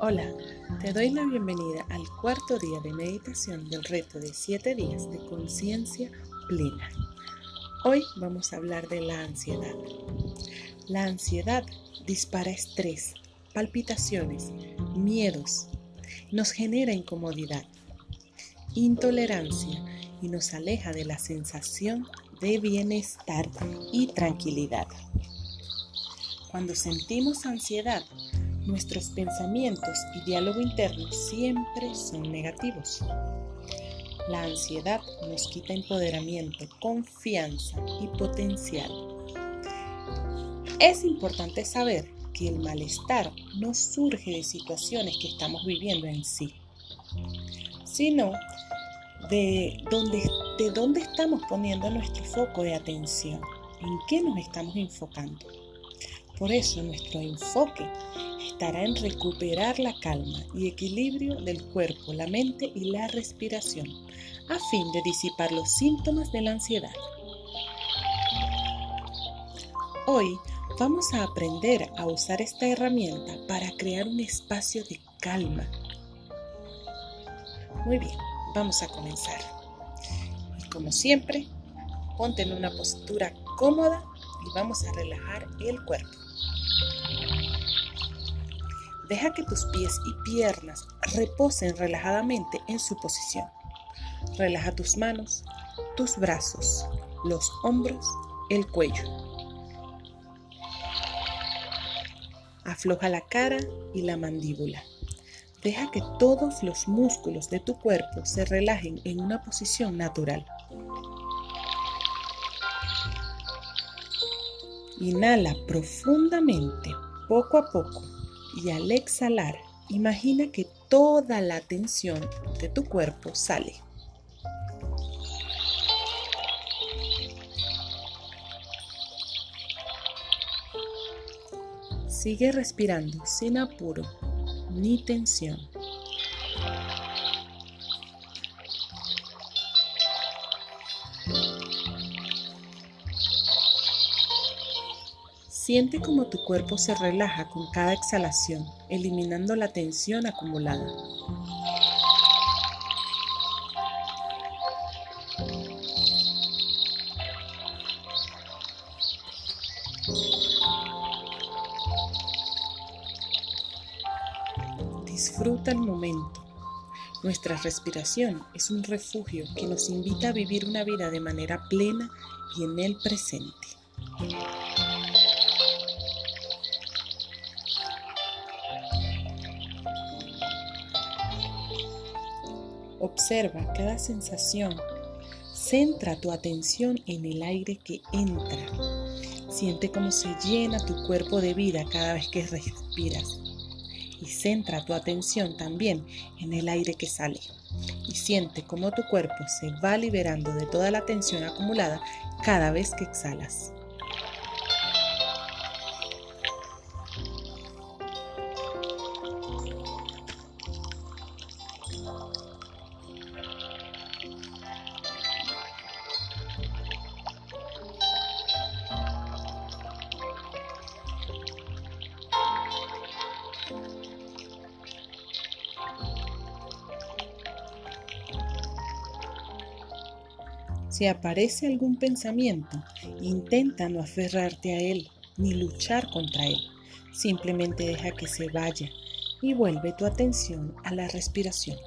Hola, te doy la bienvenida al cuarto día de meditación del reto de 7 días de conciencia plena. Hoy vamos a hablar de la ansiedad. La ansiedad dispara estrés, palpitaciones, miedos, nos genera incomodidad, intolerancia y nos aleja de la sensación de bienestar y tranquilidad. Cuando sentimos ansiedad, nuestros pensamientos y diálogo interno siempre son negativos. La ansiedad nos quita empoderamiento, confianza y potencial. Es importante saber que el malestar no surge de situaciones que estamos viviendo en sí, sino de dónde, de dónde estamos poniendo nuestro foco de atención, en qué nos estamos enfocando. Por eso nuestro enfoque estará en recuperar la calma y equilibrio del cuerpo, la mente y la respiración, a fin de disipar los síntomas de la ansiedad. Hoy vamos a aprender a usar esta herramienta para crear un espacio de calma. Muy bien, vamos a comenzar. Y como siempre, ponte en una postura cómoda y vamos a relajar el cuerpo. Deja que tus pies y piernas reposen relajadamente en su posición. Relaja tus manos, tus brazos, los hombros, el cuello. Afloja la cara y la mandíbula. Deja que todos los músculos de tu cuerpo se relajen en una posición natural. Inhala profundamente, poco a poco, y al exhalar, imagina que toda la tensión de tu cuerpo sale. Sigue respirando sin apuro ni tensión. Siente como tu cuerpo se relaja con cada exhalación, eliminando la tensión acumulada. Disfruta el momento. Nuestra respiración es un refugio que nos invita a vivir una vida de manera plena y en el presente. Observa cada sensación. Centra tu atención en el aire que entra. Siente cómo se llena tu cuerpo de vida cada vez que respiras. Y centra tu atención también en el aire que sale. Y siente cómo tu cuerpo se va liberando de toda la tensión acumulada cada vez que exhalas. Si aparece algún pensamiento, intenta no aferrarte a él ni luchar contra él. Simplemente deja que se vaya y vuelve tu atención a la respiración.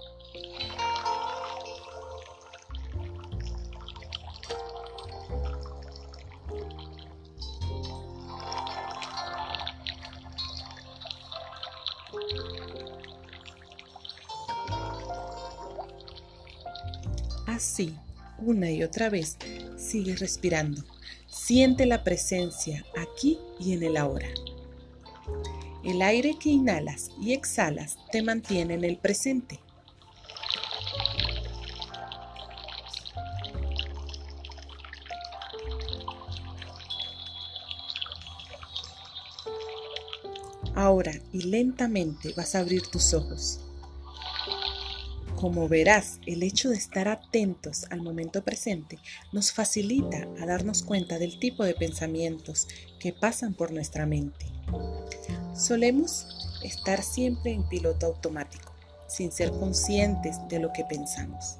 Así una y otra vez, sigue respirando. Siente la presencia aquí y en el ahora. El aire que inhalas y exhalas te mantiene en el presente. Ahora y lentamente vas a abrir tus ojos. Como verás, el hecho de estar atentos al momento presente nos facilita a darnos cuenta del tipo de pensamientos que pasan por nuestra mente. Solemos estar siempre en piloto automático, sin ser conscientes de lo que pensamos.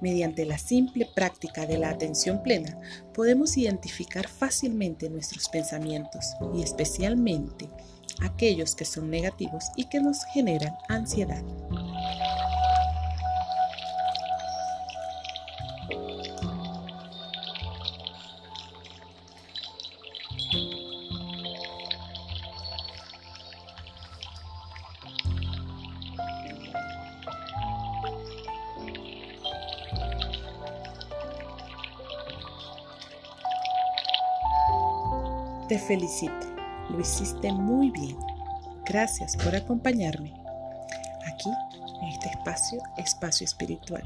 Mediante la simple práctica de la atención plena, podemos identificar fácilmente nuestros pensamientos y especialmente aquellos que son negativos y que nos generan ansiedad. Te felicito, lo hiciste muy bien. Gracias por acompañarme aquí en este espacio, espacio espiritual,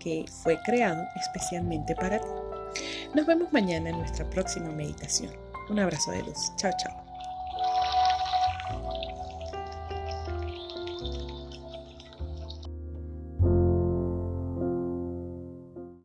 que fue creado especialmente para ti. Nos vemos mañana en nuestra próxima meditación. Un abrazo de luz. Chao, chao.